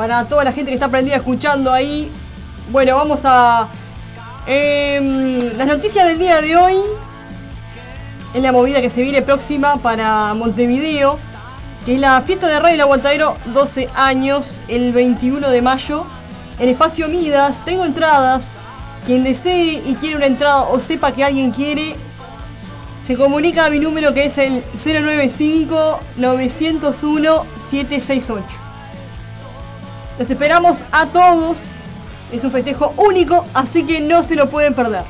Para toda la gente que está prendida escuchando ahí. Bueno, vamos a. em, las noticias del día de hoy. Es la movida que se viene próxima para Montevideo. Que es la fiesta de Radio El Aguantadero 12 años, el 21 de mayo. En Espacio Midas. Tengo entradas. Quien desee y quiere una entrada o sepa que alguien quiere, se comunica a mi número que es el 095-901-768. Los esperamos a todos. Es un festejo único, así que no se lo pueden perder.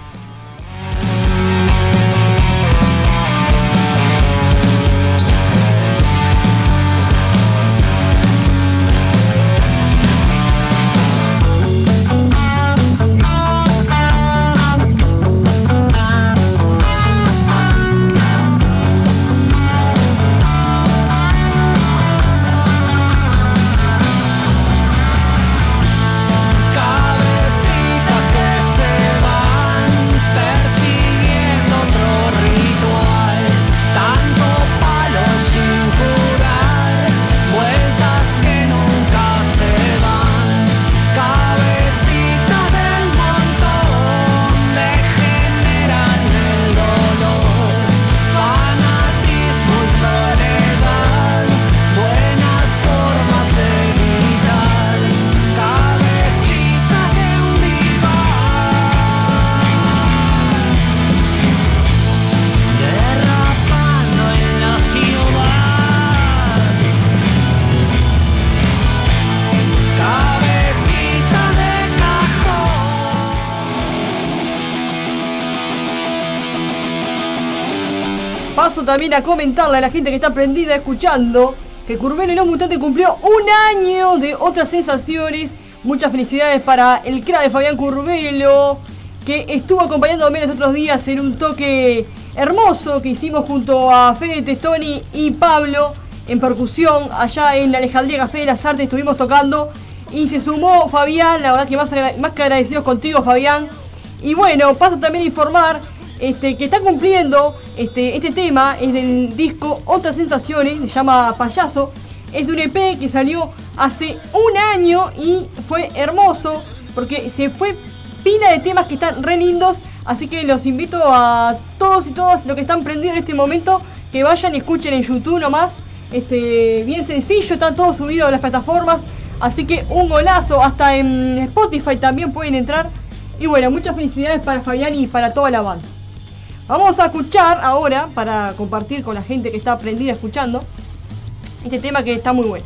También a comentarle a la gente que está prendida escuchando que Curvelo y los Mutantes cumplió un año de otras sensaciones. Muchas felicidades para el crack de Fabián Curvelo, que estuvo acompañándome los otros días en un toque hermoso que hicimos junto a Fede Testoni y Pablo en percusión allá en la Alejandría Café de las Artes. Estuvimos tocando y se sumó Fabián, la verdad que más, más que agradecidos contigo, Fabián. Y bueno, paso también a informar este, que está cumpliendo este, este tema, es del disco Otras Sensaciones, se llama Payaso. Es de un EP que salió hace un año y fue hermoso porque se fue pila de temas que están re lindos. Así que los invito a todos y todas los que están prendidos en este momento que vayan y escuchen en YouTube nomás. Este, bien sencillo, está todo subido a las plataformas. Así que un golazo, hasta en Spotify también pueden entrar. Y bueno, muchas felicidades para Fabián y para toda la banda. Vamos a escuchar ahora, para compartir con la gente que está prendida escuchando, este tema que está muy bueno.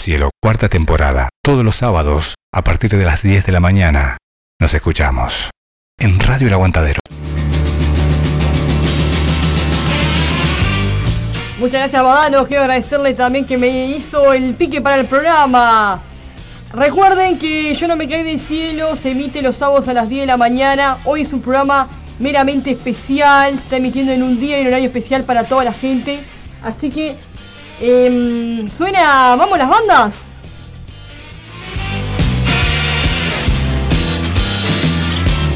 Cielo, cuarta temporada, todos los sábados, a partir de las 10 de la mañana. Nos escuchamos en Radio El Aguantadero. Muchas gracias, Badano. Quiero agradecerle también que me hizo el pique para el programa. Recuerden que Yo no me caí del cielo se emite los sábados a las 10 de la mañana. Hoy es un programa meramente especial. Se está emitiendo en un día y un horario especial para toda la gente. Así que em, suena. ¿Vamos las bandas?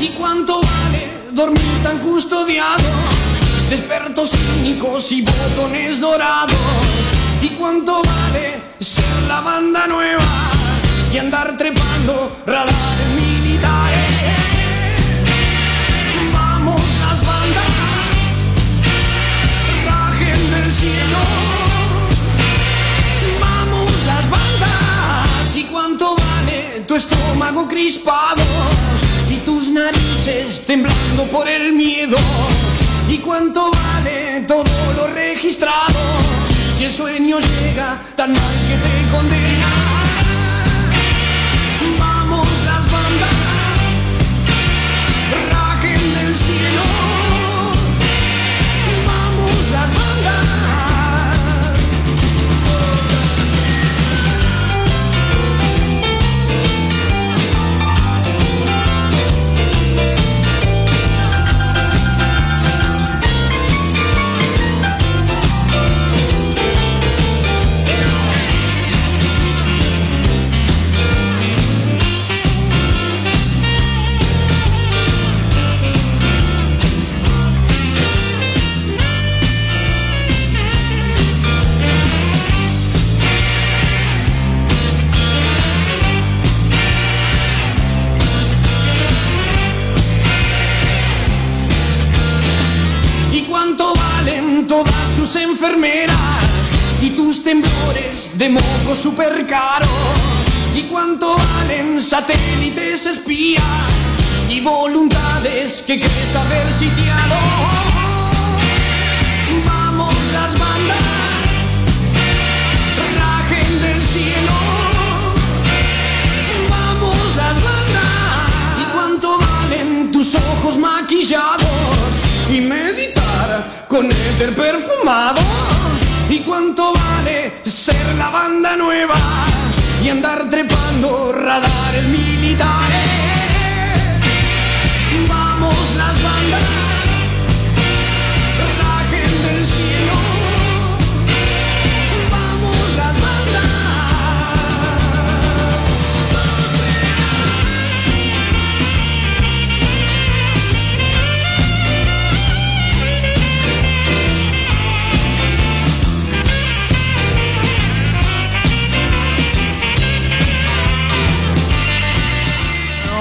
¿Y cuánto vale dormir tan custodiado? Despertos cínicos y botones dorados. ¿Y cuánto vale ser la banda nueva y andar trepando radares militares? Por el miedo? ¿Y cuánto vale todo lo registrado? Si el sueño llega tan mal que te condena. Super caro? ¿Y cuánto valen satélites espías y voluntades que crees haber sitiado? Vamos las bandas, rajen del cielo. Vamos las bandas. ¿Y cuánto valen tus ojos maquillados y meditar con éter perfumado? ¿Y cuánto vale ser la banda nueva y andar trepando radares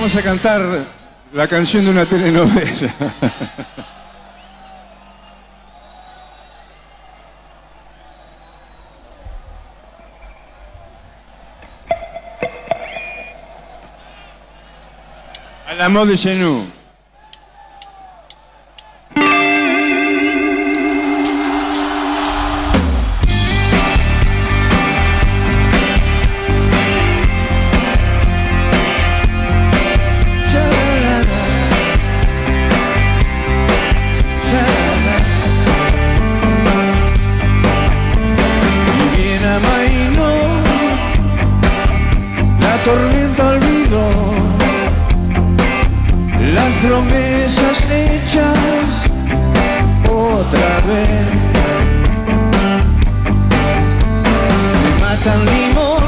Vamos a cantar la canción de una telenovela. A la mode de chez nous. promesas hechas otra vez. Me matan limón.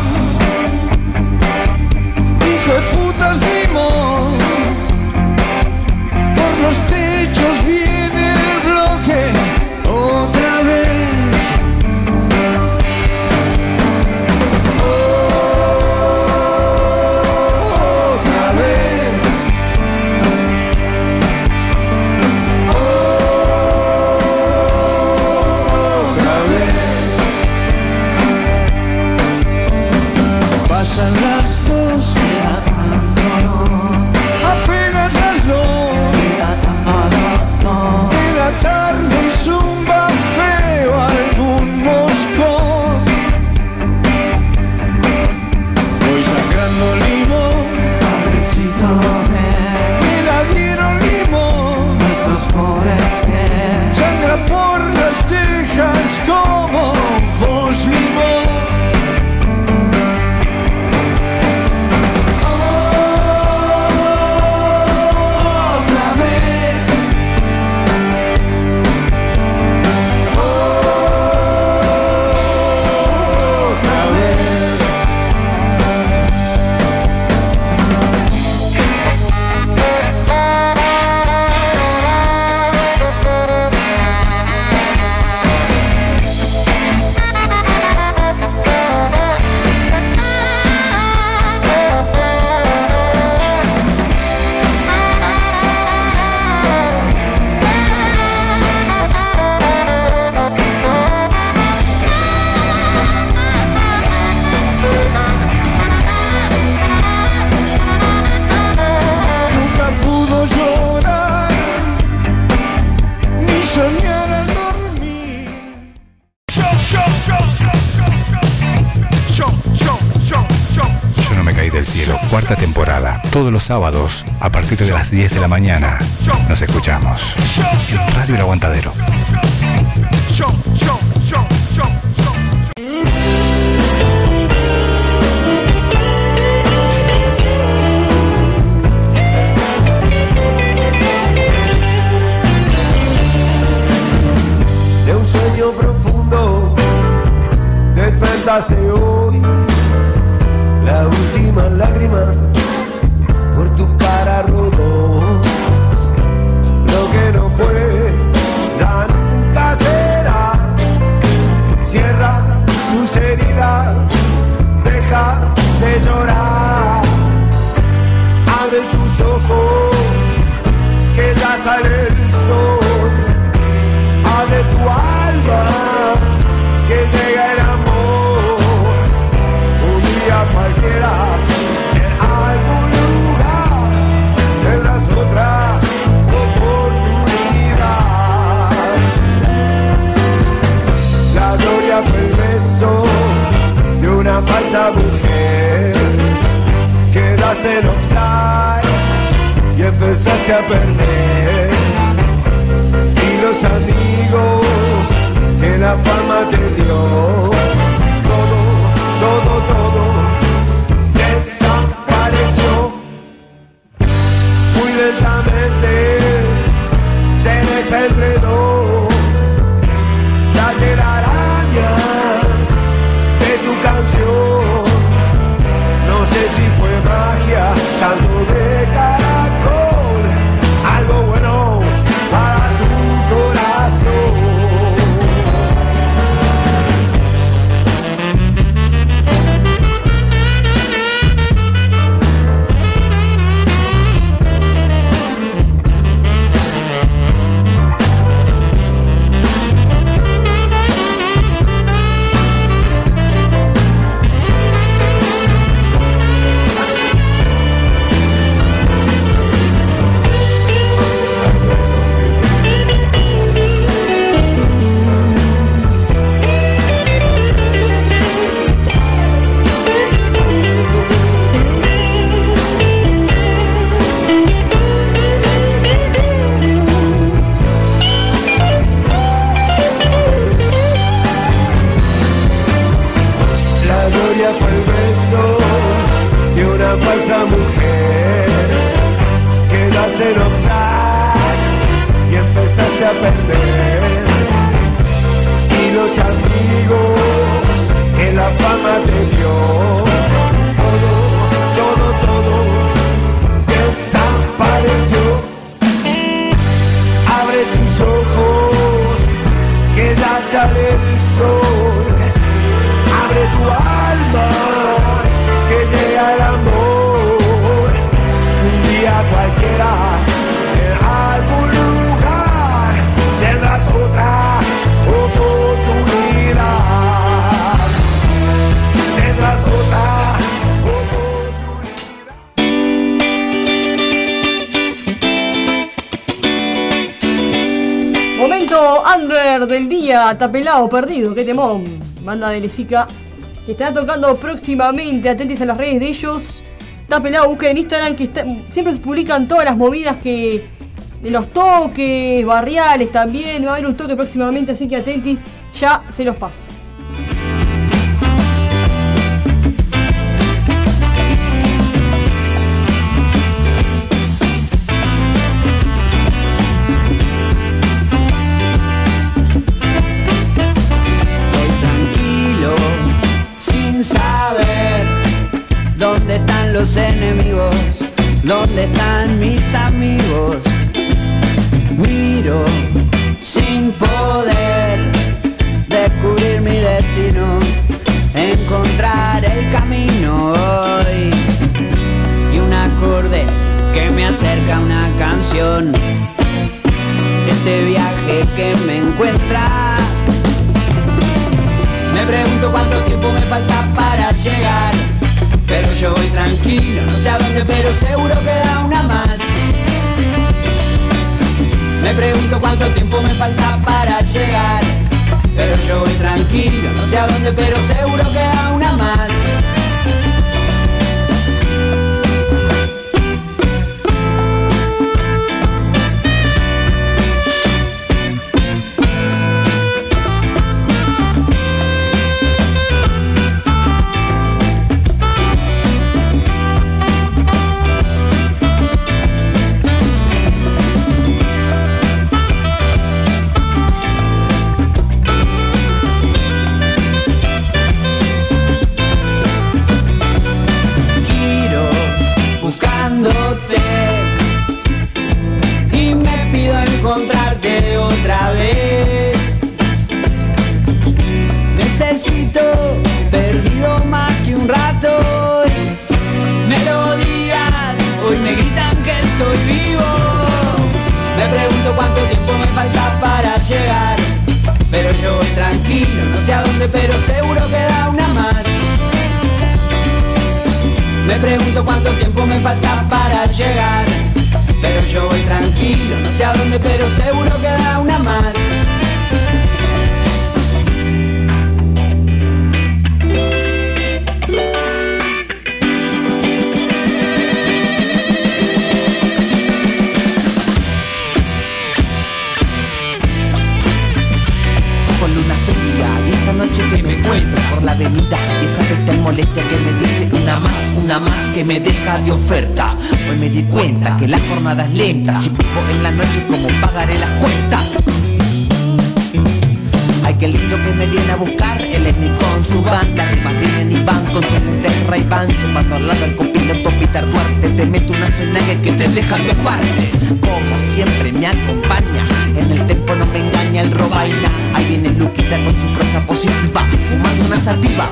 Todos los sábados, a partir de las 10 de la mañana, nos escuchamos en Radio El Aguantadero. Tapelado Perdido, qué temón. Banda de Lesica. Estará tocando próximamente, atentis a las redes de ellos. Tapelado, busquen en Instagram que está, siempre publican todas las movidas que. De los toques, barriales también. Va a haber un toque próximamente, así que atentis, ya se los paso. Dónde están mis amigos. Miro sin poder descubrir mi destino, encontrar el camino hoy y un acorde que me acerca a una canción. Este viaje que me encuentra me pregunto cuánto tiempo me falta para llegar. Yo voy tranquilo, no sé a dónde, pero seguro queda una más. Me pregunto cuánto tiempo me falta para llegar. Pero yo voy tranquilo, no sé a dónde, pero seguro queda una más. Pero seguro queda lenta si vivo en la noche como pagaré las cuentas Ay, qué lindo que me viene a buscar. Él es mi con su banda Rimas vienen y van con sus lentes ray van Sumando al lado al copiloto Peter Duarte. Te meto una cenague que te deja de partes Como siempre me acompaña. En el tempo no me engaña el robaina. Ahí viene Luquita con su prosa positiva Fumando una sativa.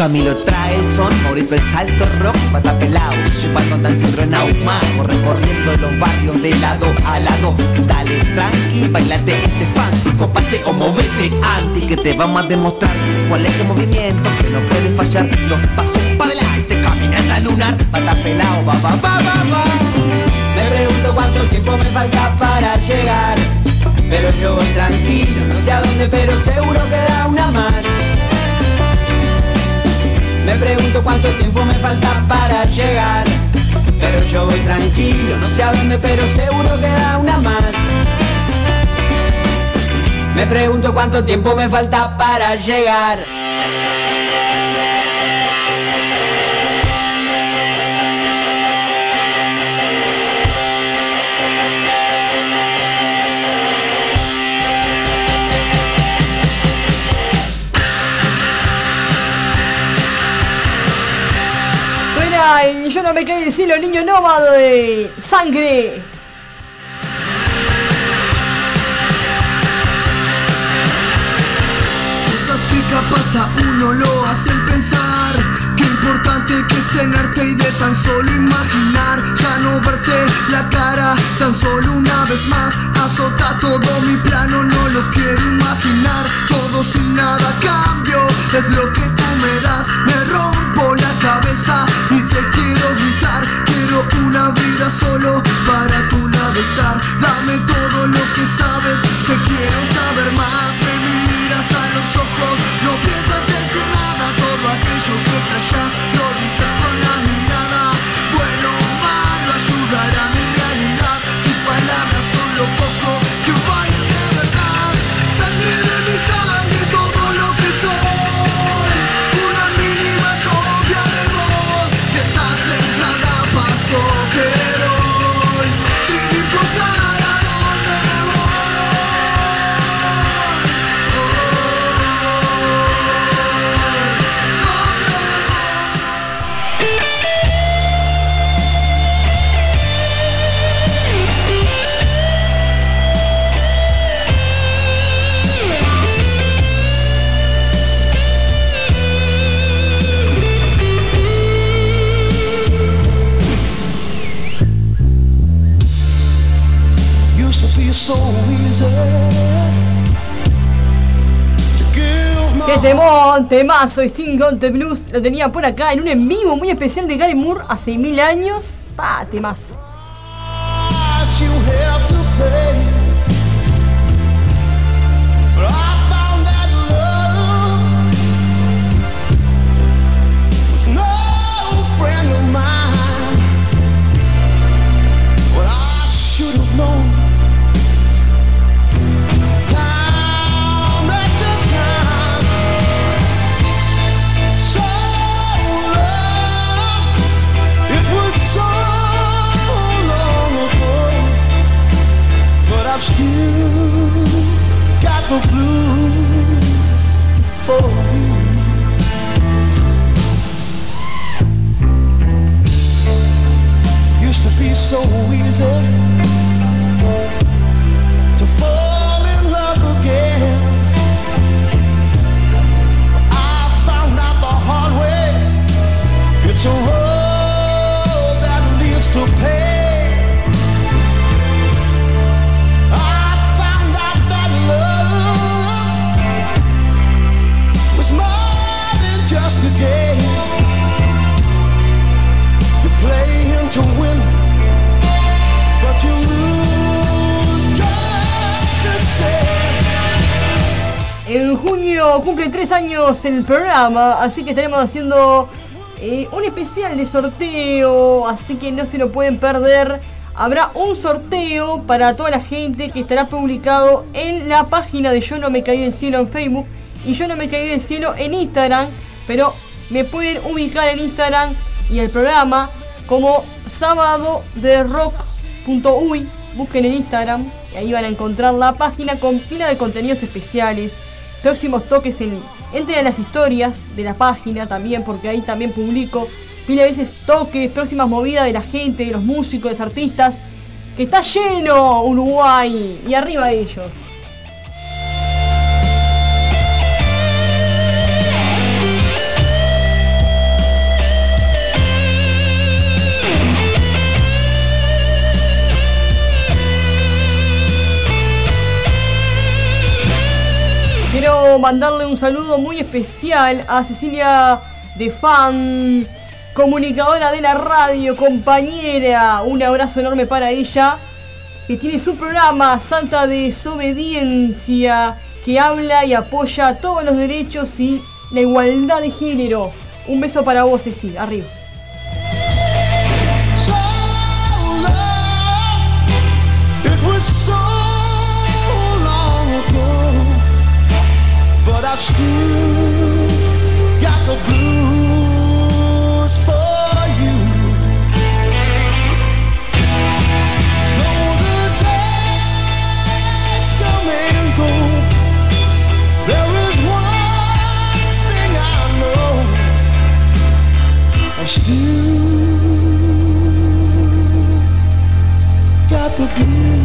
Camilo trae el son, Maurito el salto rock, pata pelao, llevando tan filtro en ahumado, recorriendo los barrios de lado a lado. Dale tranqui, bailate este funky, copate o movete anti, que te vamos a demostrar cuál es el movimiento que no puede fallar. Los pasos para adelante, caminata lunar, pata pelao, va, va, va, va, va. Me pregunto cuánto tiempo me falta para llegar. Pero yo voy tranquilo, no sé a dónde, pero seguro queda una más. Me pregunto cuánto tiempo me falta para llegar. Pero yo voy tranquilo, no sé a dónde, pero seguro queda una más. Me pregunto cuánto tiempo me falta para llegar. No me caí del cielo, niño nómado de sangre. Cosas que capaz a uno lo hacen pensar importante que es tenerte y de tan solo imaginar Ya no verte la cara tan solo una vez más Azota todo mi plano, no lo quiero imaginar Todo sin nada cambio es lo que tú me das Me rompo la cabeza y te quiero gritar Quiero una vida solo para tu lado estar Dame todo lo que sabes, te quiero saber más Me miras a los ojos, lo dichas con la mirada. Bueno, mando a ayudar a mi realidad. Tus palabras son lo poco que un vaya de verdad. Sangre de mi. Temón! Temazo, Sting on the Blues. Lo tenía por acá en un en vivo muy especial de Gary Moore hace mil años. ¡Ah, temazo! So easy cumple tres años el programa, así que estaremos haciendo eh, un especial de sorteo, así que no se lo pueden perder. Habrá un sorteo para toda la gente que estará publicado en la página de Yo No Me Caí del Cielo en Facebook y Yo No Me Caí del Cielo en Instagram, pero me pueden ubicar en Instagram y el programa como sábado de rock.uy. Busquen en Instagram y ahí van a encontrar la página con pila de contenidos especiales, próximos toques en. Entren a las historias de la página también, porque ahí también publico de veces toques, próximas movidas de la gente, de los músicos, de los artistas. Que está lleno Uruguay y arriba ellos. Quiero mandarle un saludo muy especial a Cecilia de Fan, comunicadora de la radio, compañera. Un abrazo enorme para ella, que tiene su programa Santa Desobediencia, que habla y apoya todos los derechos y la igualdad de género. Un beso para vos, Cecilia. Arriba. I've still got the blues for you. Though the days come and go, there is one thing I know. I still got the blues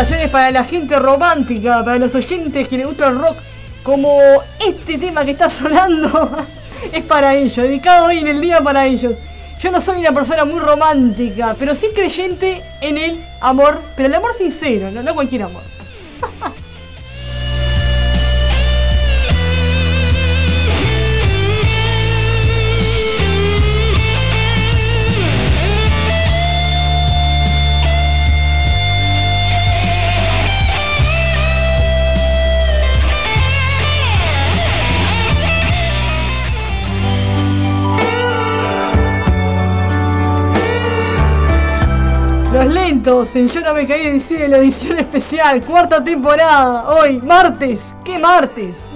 Para la gente romántica, para los oyentes que les gusta el rock, como este tema que está sonando es para ellos, dedicado hoy en el día para ellos. Yo no soy una persona muy romántica, pero sí creyente en el amor, pero el amor sincero, no cualquier amor. en Yo no me caí del cielo, edición especial, cuarta temporada, hoy, martes, ¿qué martes?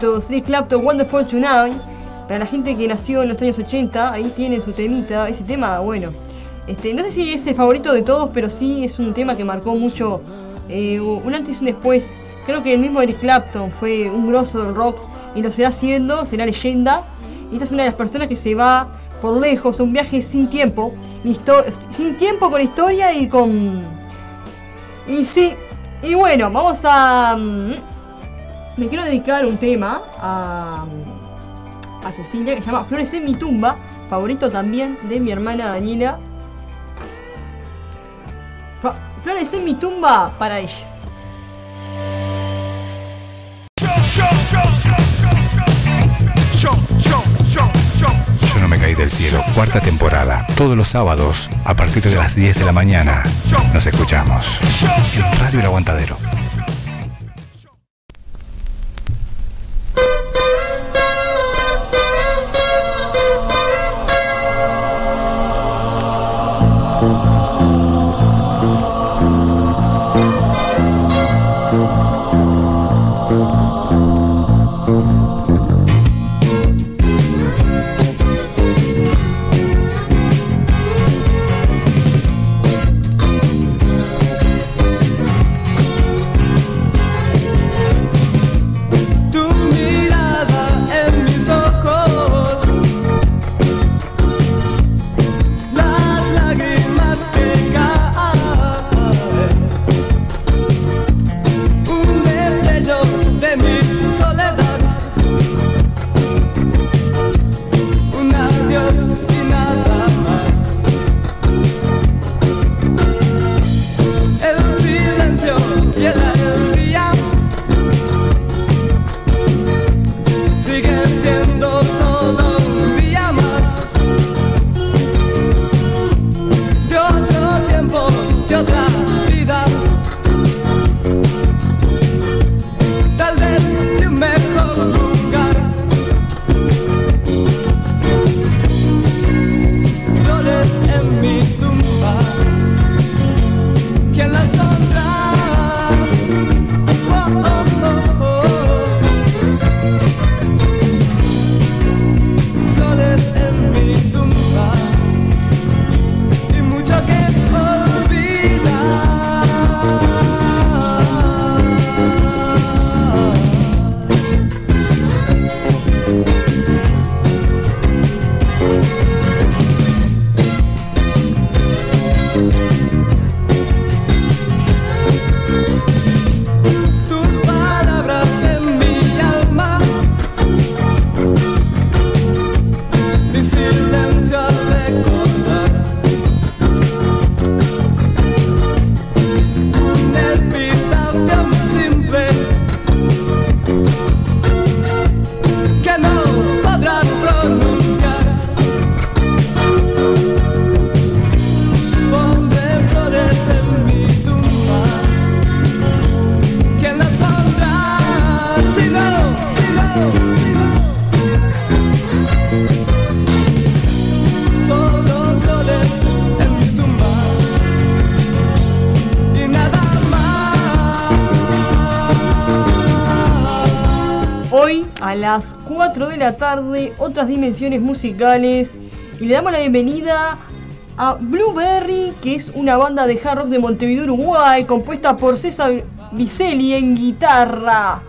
Tarde de Clapton, Wonderful Tonight. Para la gente que nació en los años 80, ahí tiene su temita. Ese tema, bueno, este, no sé si es el favorito de todos, pero sí es un tema que marcó mucho eh, un antes y un después. Creo que el mismo Eric Clapton fue un grosso del rock y lo será siendo, será leyenda. Y esta es una de las personas que se va por lejos, un viaje sin tiempo, sin tiempo con historia y con... Y sí, y bueno, vamos a... Me quiero dedicar un tema a, a Cecilia que se llama Flores en mi tumba, favorito también de mi hermana Daniela. Flores en mi tumba para ella. Yo no me caí del cielo, cuarta temporada, todos los sábados, a partir de las 10 de la mañana. Nos escuchamos. En Radio El Aguantadero. 4 de la tarde, otras dimensiones musicales. Y le damos la bienvenida a Blueberry, que es una banda de hard rock de Montevideo, Uruguay, compuesta por César Vicelli en guitarra.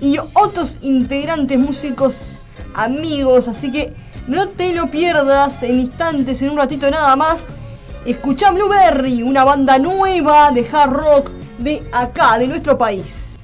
Y otros integrantes músicos amigos, así que no te lo pierdas en instantes, en un ratito nada más. Escucha Blueberry, una banda nueva de hard rock de acá, de nuestro país.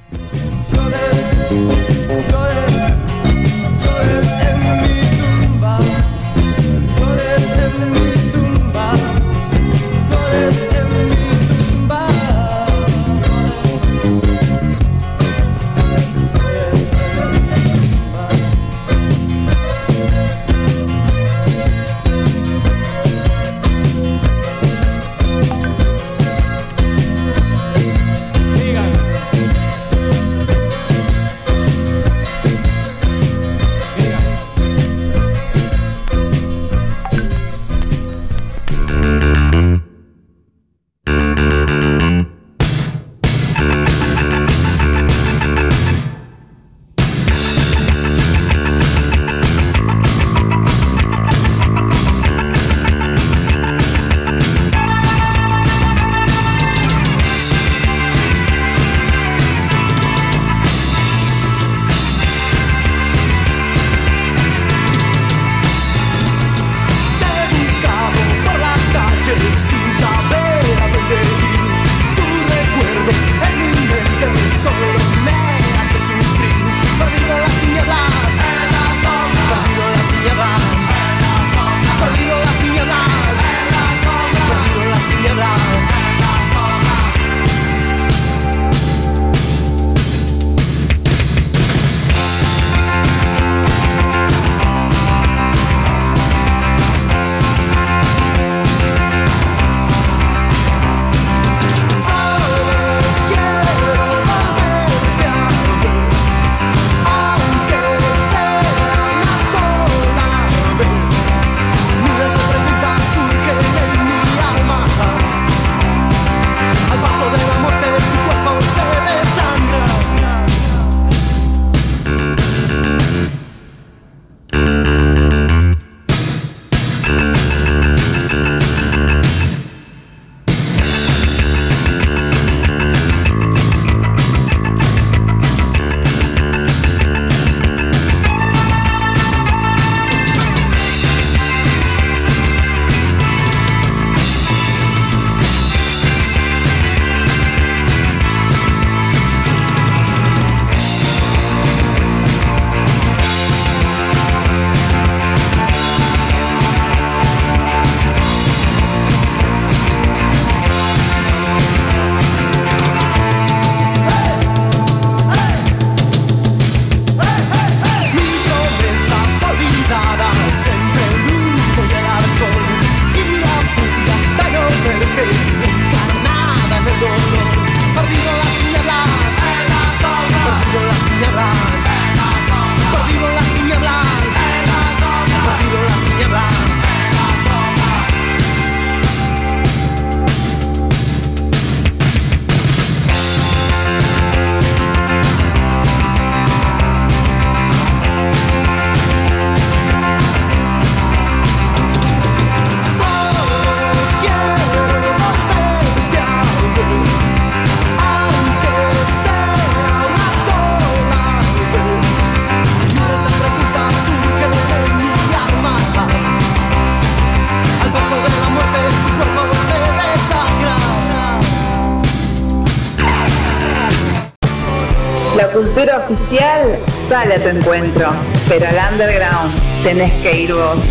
sale a tu encuentro, pero al underground tenés que ir vos.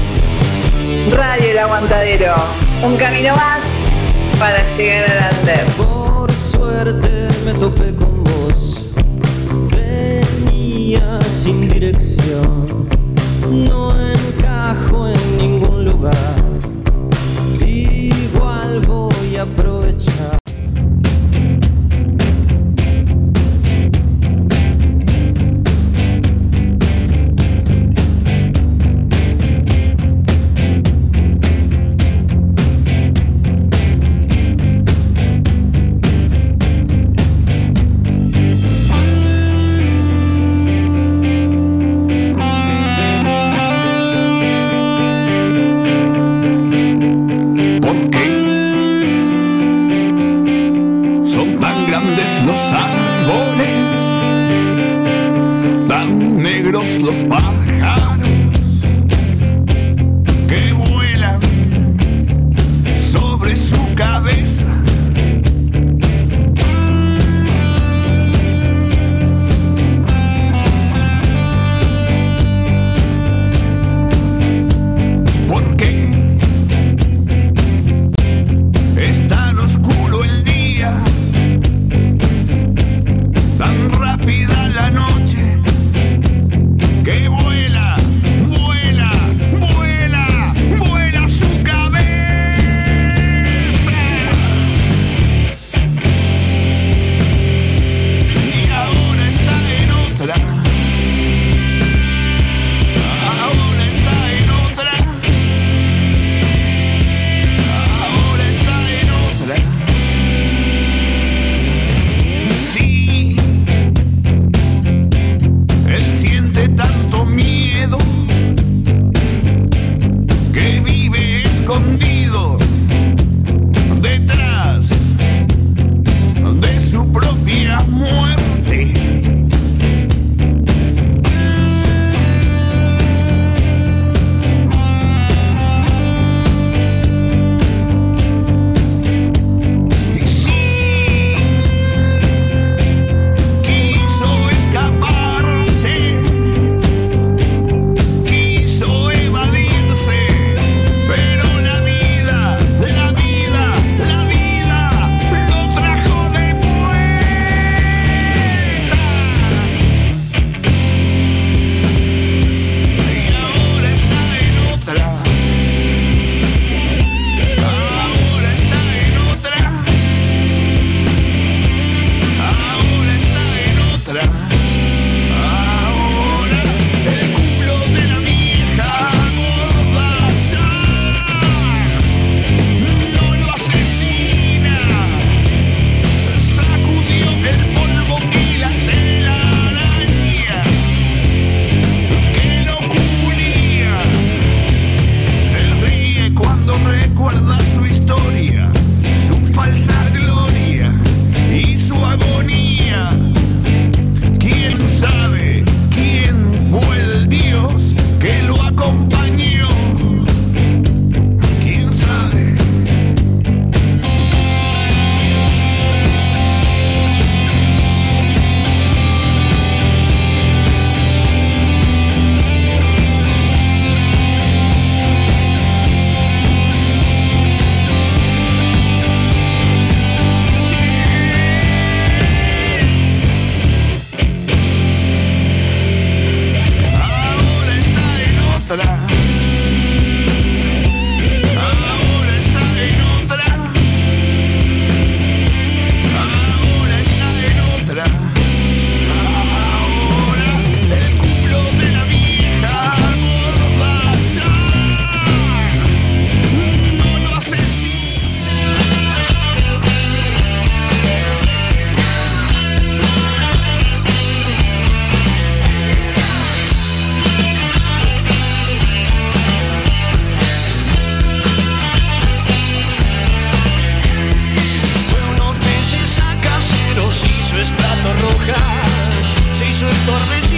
se hizo el.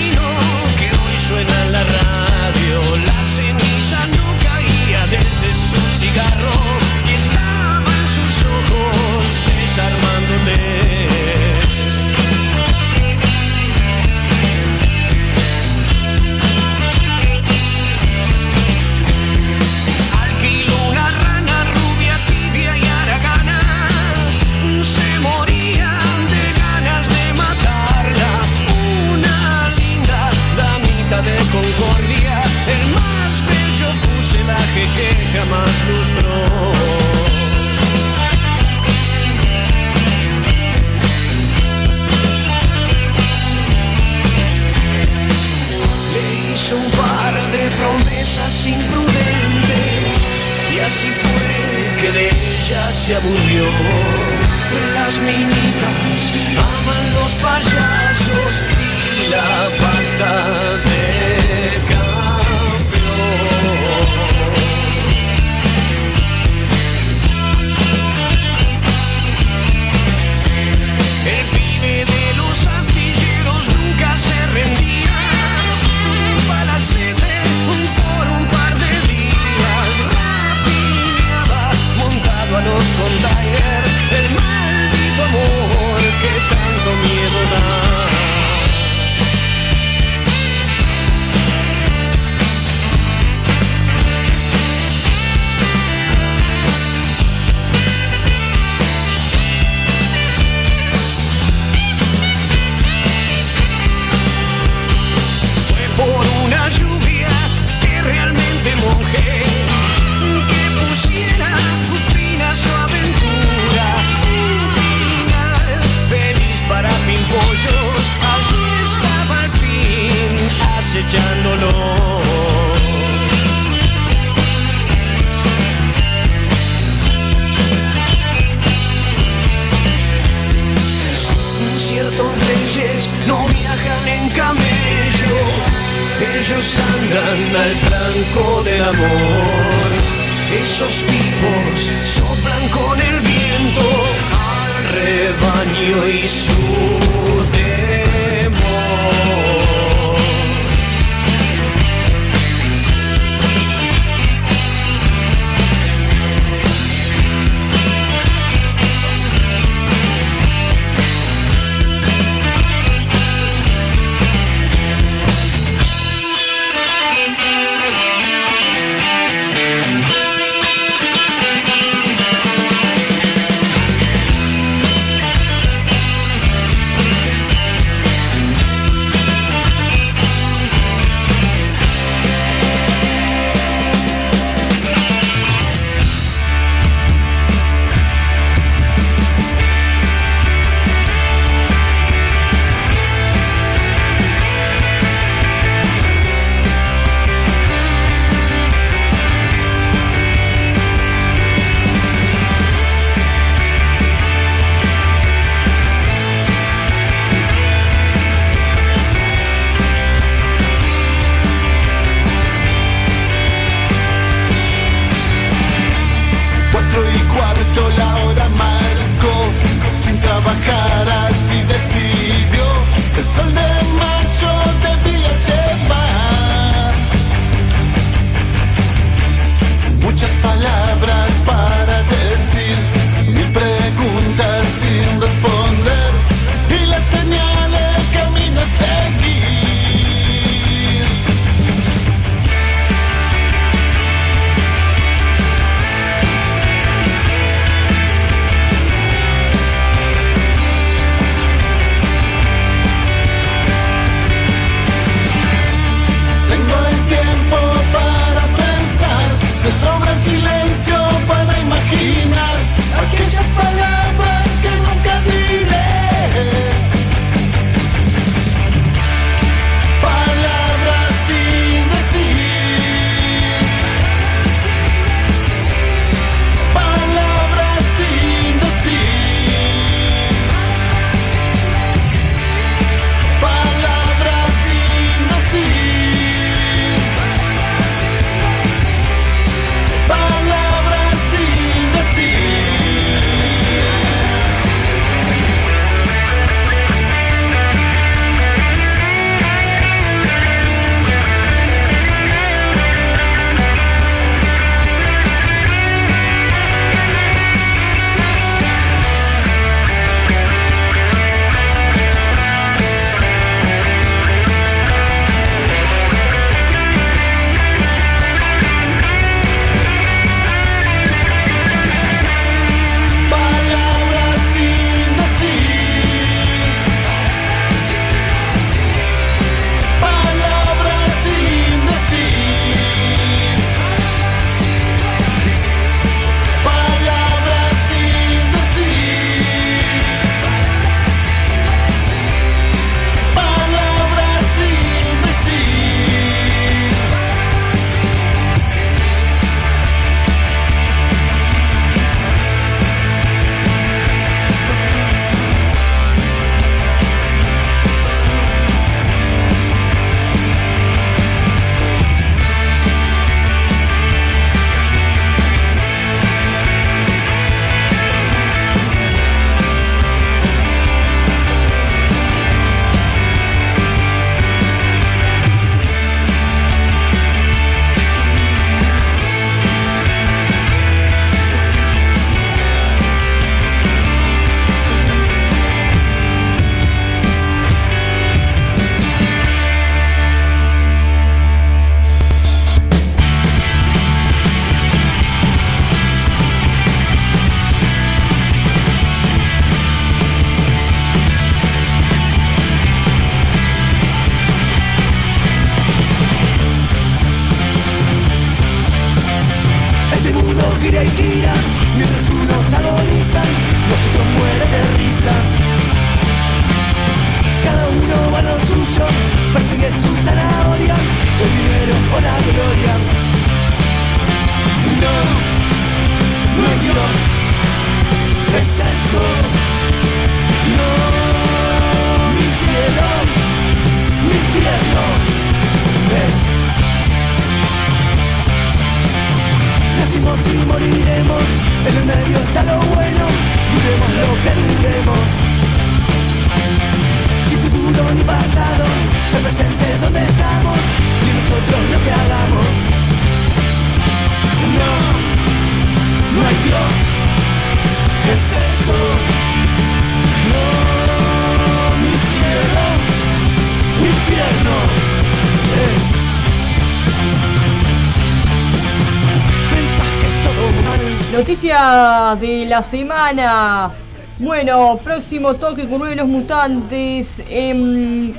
de la semana. Bueno, próximo toque con de los mutantes. En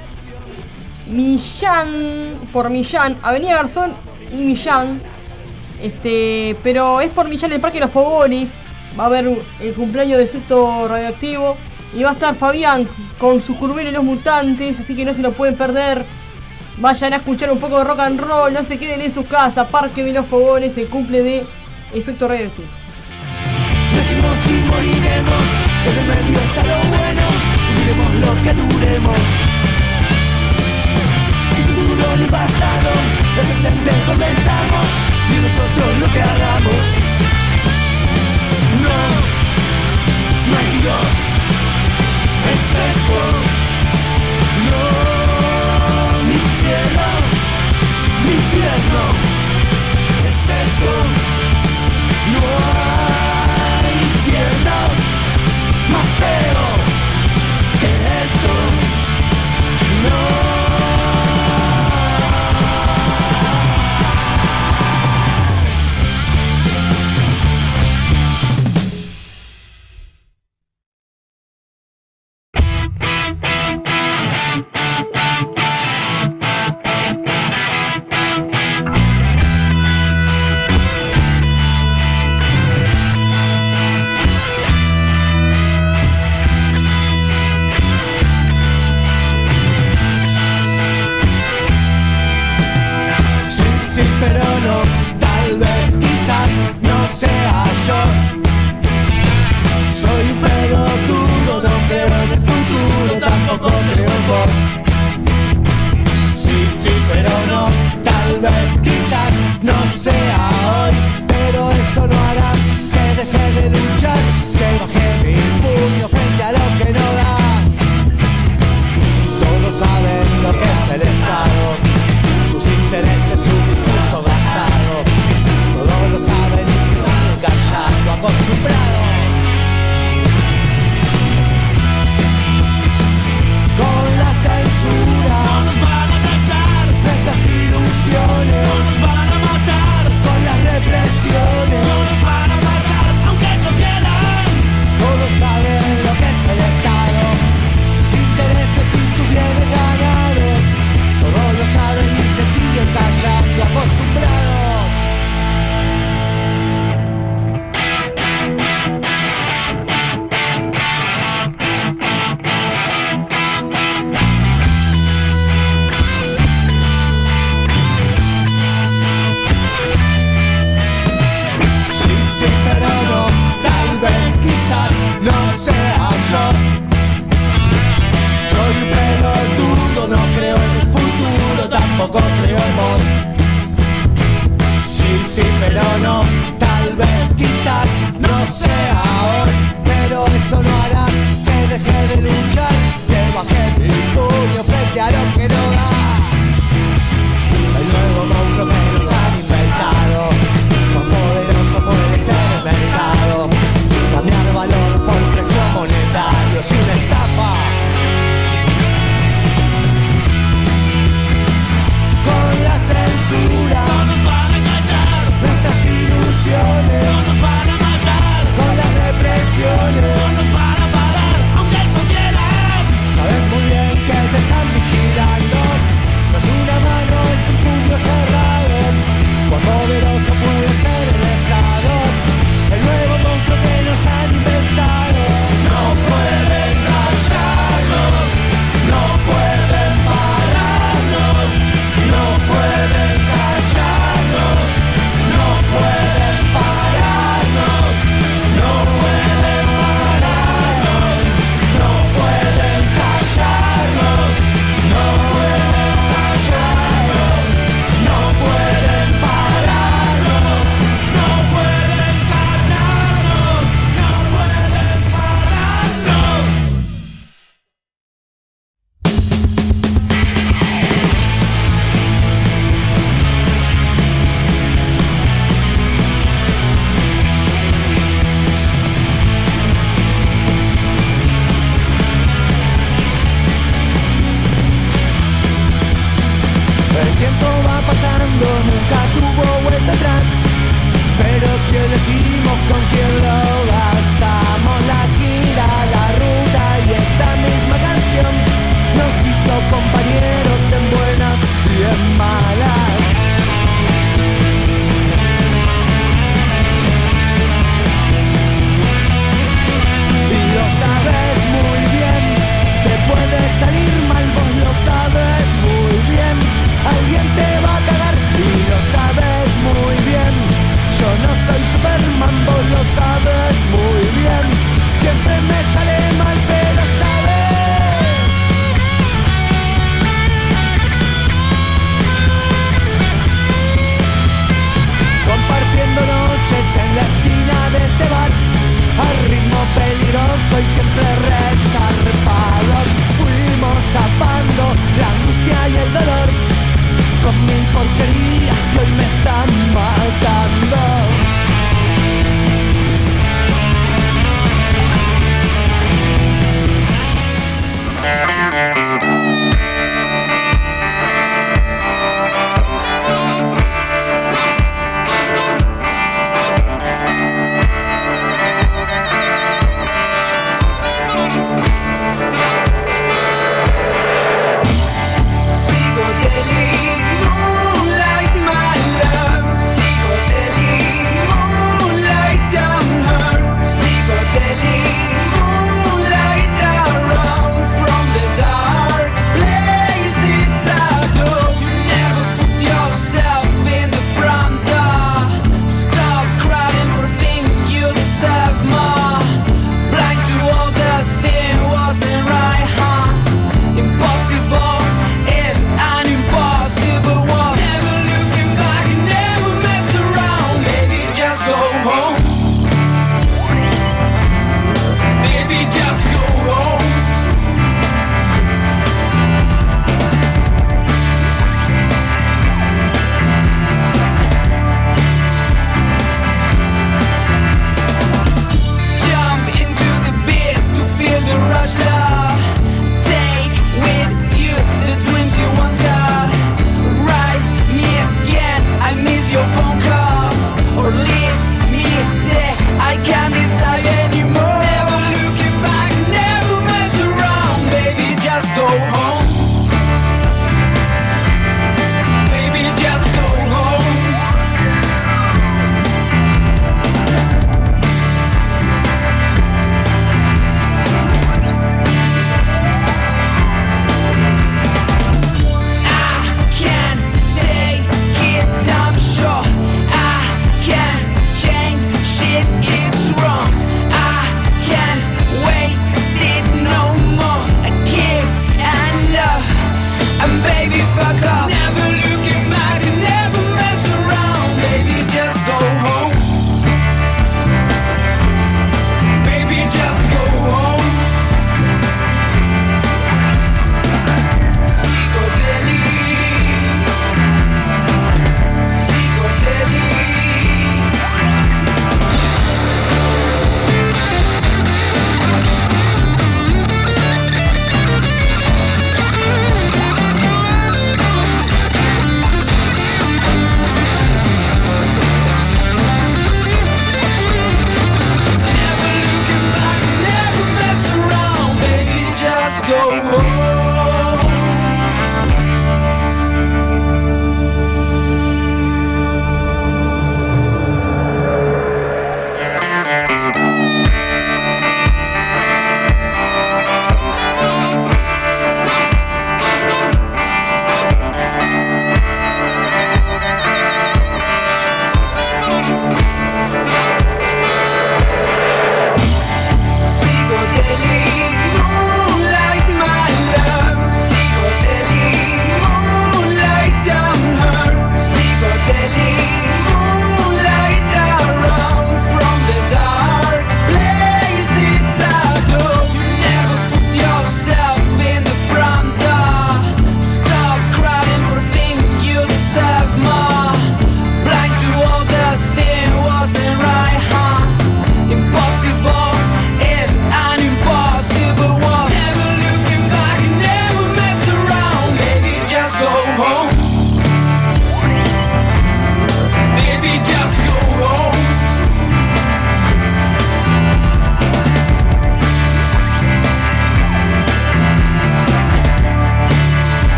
Millán, por Millán, Avenida Garzón y Millán. Este, pero es por Millán el Parque de los Fogones. Va a haber el cumpleaños de efecto radioactivo. Y va a estar Fabián con su curbero y los mutantes. Así que no se lo pueden perder. Vayan a escuchar un poco de rock and roll. No se queden en su casa. Parque de los Fogones. El cumple de efecto radioactivo moriremos, en el medio está lo bueno, viviremos lo que duremos. Sin futuro ni pasado, el presente comentamos, y nosotros lo que hagamos. No, no hay Dios, es esto. No, mi cielo, mi infierno.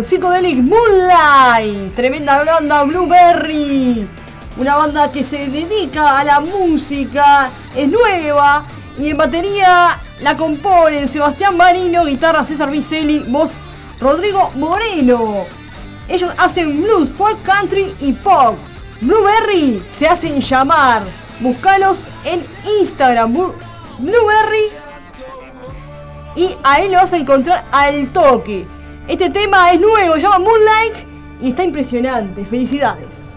Con Psychedelic Moonlight, tremenda banda Blueberry, una banda que se dedica a la música, es nueva y en batería la componen Sebastián Marino, guitarra César Vicelli, voz Rodrigo Moreno. Ellos hacen blues, folk, country y pop. Blueberry se hacen llamar. Búscalos en Instagram. Blueberry. Y ahí lo vas a encontrar al toque. Este tema es nuevo, se llama Moonlight y está impresionante. Felicidades.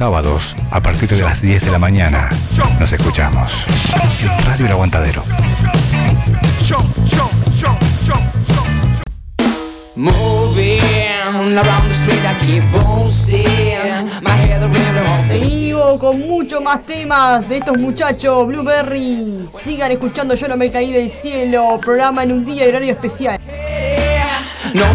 sábados a partir de las 10 de la mañana. Nos escuchamos. Radio El Aguantadero. Seguimos con mucho más temas de estos muchachos Blueberry. Sigan escuchando Yo no me caí del cielo, programa en un día y horario especial. No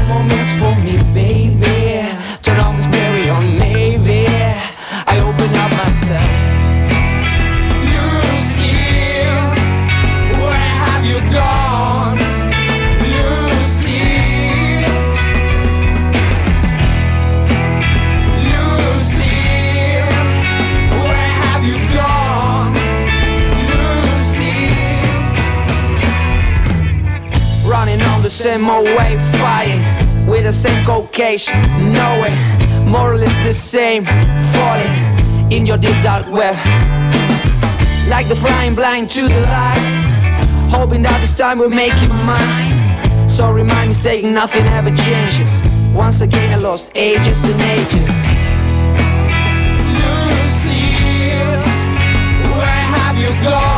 my way flying with the same vocation, knowing more or less the same, falling in your deep dark web. Like the flying blind to the light, hoping that this time will make it mine. Sorry, my mistake, nothing ever changes. Once again, I lost ages and ages. Lucy, where have you gone?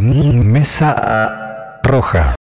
Mesa Roja.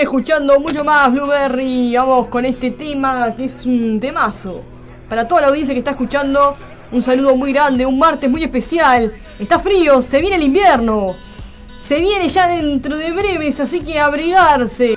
Escuchando mucho más Blueberry. Vamos con este tema que es un temazo. Para toda la audiencia que está escuchando, un saludo muy grande, un martes muy especial. Está frío, se viene el invierno. Se viene ya dentro de breves, así que abrigarse.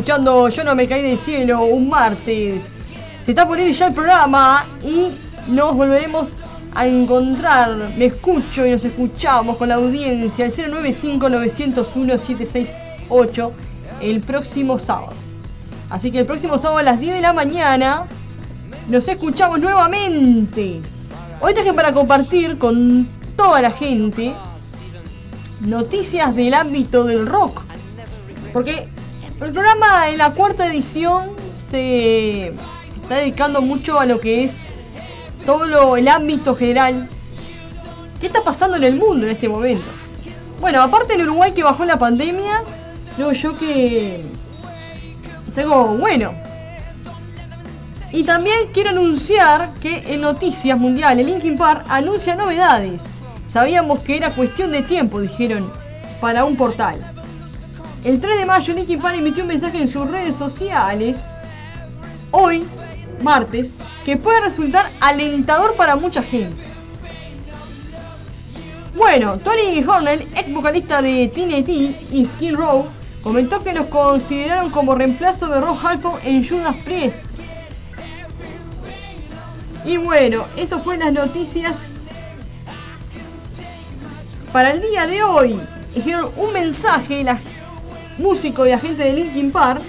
escuchando Yo no me caí del cielo un martes. Se está poniendo ya el programa y nos volveremos a encontrar. Me escucho y nos escuchamos con la audiencia al 095-901-768 el próximo sábado. Así que el próximo sábado a las 10 de la mañana nos escuchamos nuevamente. Hoy traje para compartir con toda la gente noticias del ámbito del rock. Porque el programa en la cuarta edición se está dedicando mucho a lo que es todo lo- el ámbito general. ¿Qué está pasando en el mundo en este momento? Bueno, aparte del Uruguay que bajó la pandemia, creo yo que es algo bueno. Y también quiero anunciar que en Noticias Mundiales Linkin Park anuncia novedades. Sabíamos que era cuestión de tiempo, dijeron, para un portal. El 3 de mayo Linkin Park emitió un mensaje en sus redes sociales, hoy, martes, que puede resultar alentador para mucha gente. Bueno, Tony Hornell, ex vocalista de TNT y Skin Row, comentó que los consideraron como reemplazo de Rob Halford en Judas Priest. Y bueno, eso fue las noticias para el día de hoy. Dijeron un mensaje, la músico y la gente de Linkin Park.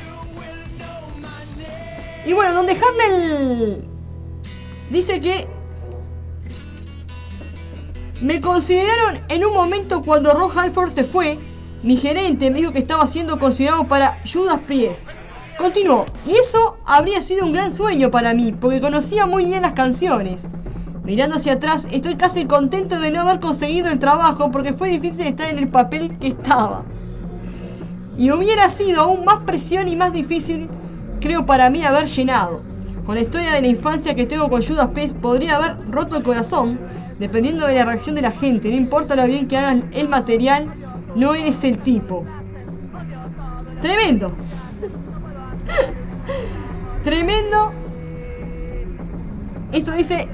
Y bueno, donde Harnell dice que Me consideraron en un momento cuando Ron Halford se fue. Mi gerente me dijo que estaba siendo considerado para Judas Priest. Continuó, y eso habría sido un gran sueño para mí, porque conocía muy bien las canciones. Mirando hacia atrás, estoy casi contento de no haber conseguido el trabajo porque fue difícil estar en el papel que estaba. Y hubiera sido aún más presión y más difícil, creo, para mí haber llenado. Con la historia de la infancia que tengo con Judas Priest, podría haber roto el corazón, dependiendo de la reacción de la gente. No importa lo bien que hagan el material, no eres el tipo. Tremendo. Tremendo. Eso dice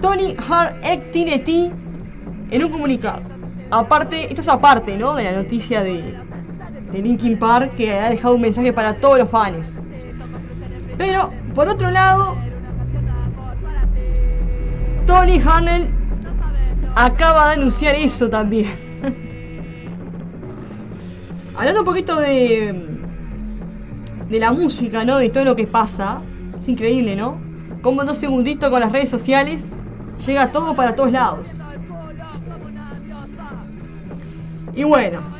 Tony Hart T en un comunicado. Aparte, esto es aparte, ¿no? De la noticia de, de Linkin Park que ha dejado un mensaje para todos los fans. Pero, por otro lado, Tony Harnell acaba de anunciar eso también. Hablando un poquito de de la música, ¿no? De todo lo que pasa. Es increíble, ¿no? Como en dos segunditos con las redes sociales llega todo para todos lados. Y bueno.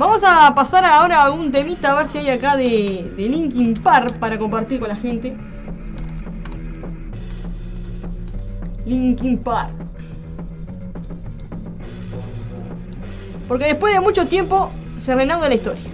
Vamos a pasar ahora a un temita a ver si hay acá de, Linkin Park para compartir con la gente. Linkin Park. Porque después de mucho tiempo se reanuda la historia.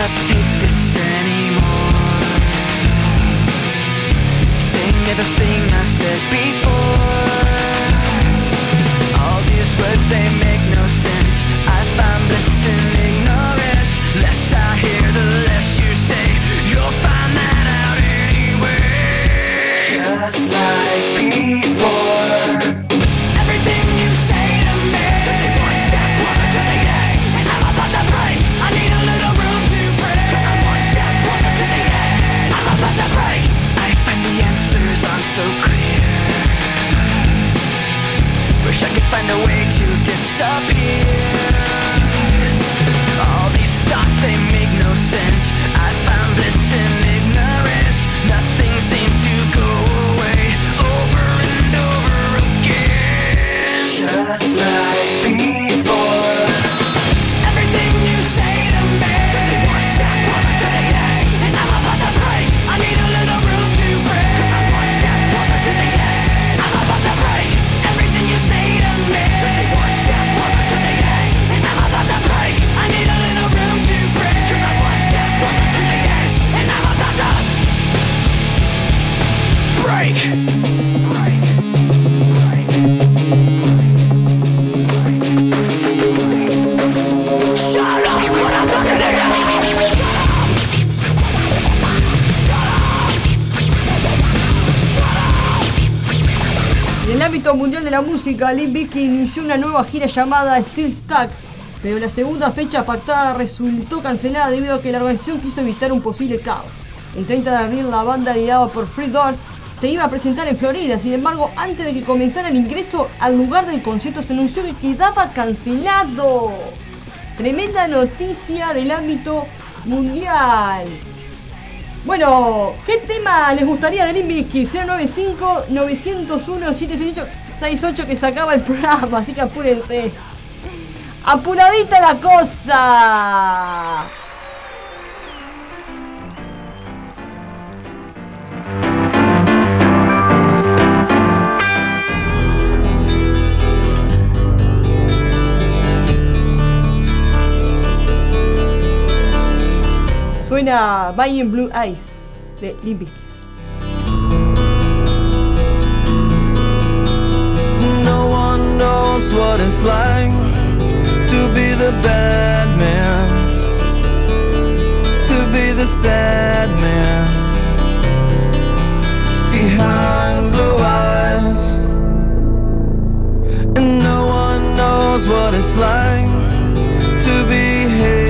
Cannot take this anymore. Saying everything I said before. Wish I could find a way to disappear. All these thoughts they make no sense. I found bliss in ignorance. Nothing seems to go away. Over and over again. Just like ámbito mundial de la música, Limp Bizkit inició una nueva gira llamada Still Stuck, pero la segunda fecha pactada resultó cancelada debido a que la organización quiso evitar un posible caos. El 30 de abril la banda liderada por Free Doors se iba a presentar en Florida, sin embargo, antes de que comenzara el ingreso al lugar del concierto se anunció que quedaba cancelado. Tremenda noticia del ámbito mundial. Bueno, ¿qué tema les gustaría de Limbisky? 095-901-768 que sacaba el programa, así que apúrense. ¡Apuradita la cosa! Suena Buying Blue Eyes de Limp No one knows what it's like to be the bad man, to be the sad man behind blue eyes. And no one knows what it's like to be hated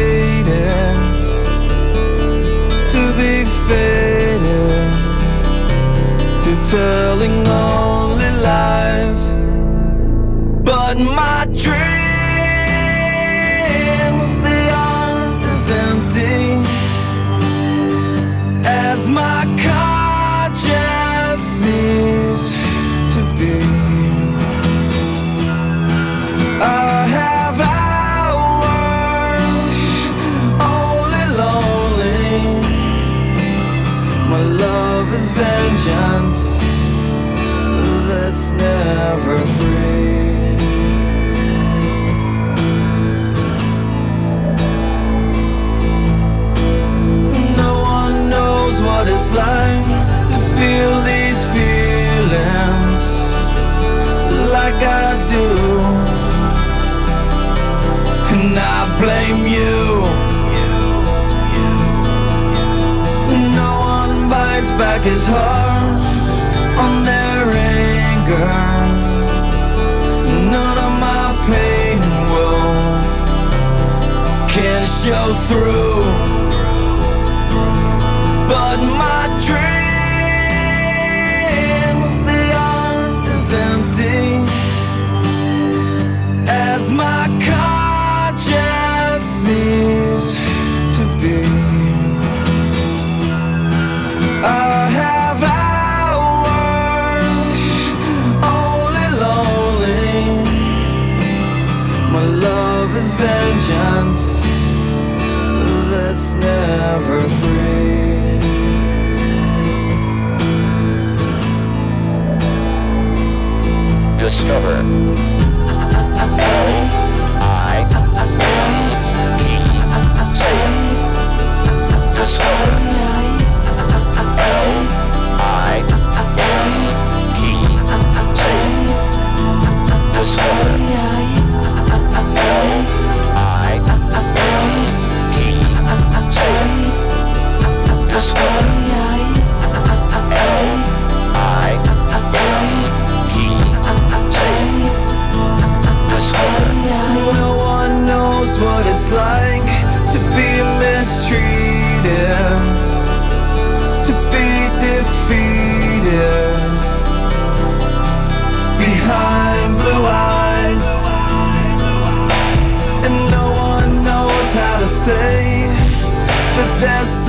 faded to telling only lies, but my dreams. Back is hard on their anger. None of my pain woe can show through. But my dreams, Discover. there's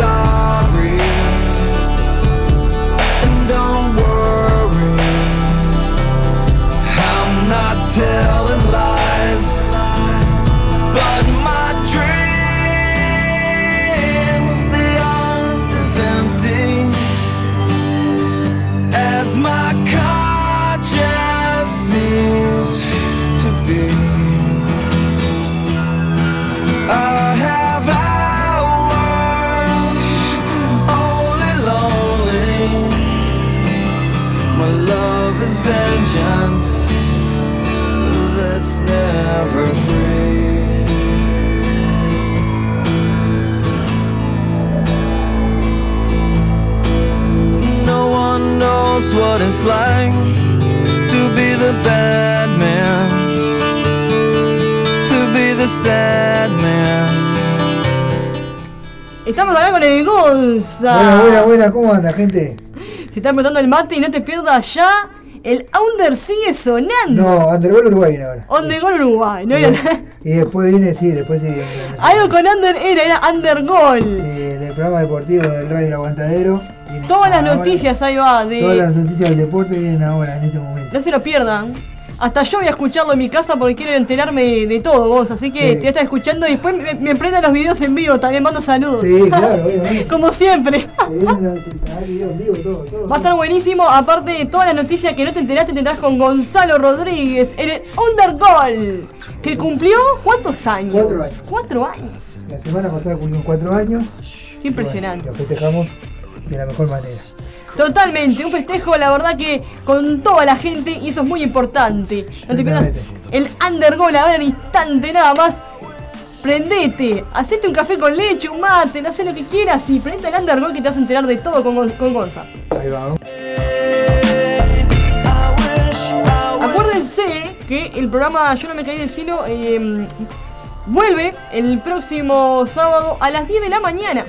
love is vengeance that's never free. No one knows what it's like to be the bad man, to be the sad man. Estamos acá con el Gonza. Buena, buena, buena, ¿cómo anda, gente? Te está apretando el mate y no te pierdas ya. El Under sigue sonando. No, Undergol Uruguay viene ahora. Undergol Uruguay, no era Y después viene, sí, después sí, viene. Algo con Under era, era Undergol. eh, del programa deportivo del Radio El Aguantadero. Todas las ahora. noticias ahí va Todas de. las noticias del deporte vienen ahora, en este momento. No se lo pierdan. Hasta yo voy a escucharlo en mi casa porque quiero enterarme de, de todo, vos. Así que Sí. te voy a estar escuchando y después me, me los videos en vivo. También mando saludos. Sí, claro, obviamente. Como siempre. Va a estar buenísimo. Aparte de todas las noticias que no te enteraste, tendrás con Gonzalo Rodríguez en el Undergol. Que cumplió ¿cuántos años? Cuatro años. Cuatro años. La semana pasada cumplimos cuatro años. Qué impresionante. Bueno, lo festejamos de la mejor manera. Totalmente, un festejo, la verdad que con toda la gente y eso es muy importante. No te pierdas el undergol ahora en instante nada más. Prendete, hacete un café con leche, un mate, no sé lo que quieras y prendete el undergol que te vas a enterar de todo con, con Gonza. Ahí vamos. Acuérdense que el programa Yo no me caí del cielo eh, vuelve el próximo sábado a las 10 de la mañana.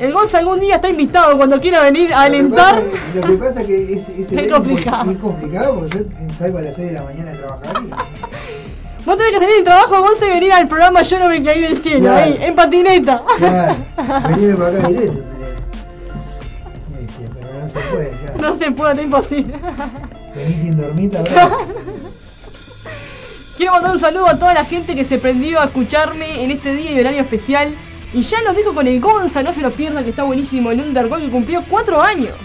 El Gonza algún día está invitado cuando quiera venir a alentar. Lo que pasa es que Es complicado. Es complicado porque yo salgo a las 6 de la mañana a trabajar y Vos tenés que salir del trabajo, Gonza, y venir al programa Yo no me caí del cielo, Claro. ahí, en patineta. Claro, venirme para acá directo. Este, pero no se puede, claro. No se puede, es imposible. Venís sin dormir, verdad. Quiero mandar un saludo a toda la gente que se prendió a escucharme en este día y horario especial. Y ya lo dijo con el Gonza, no se lo pierdan, que está buenísimo el Undergol que cumplió 4 años.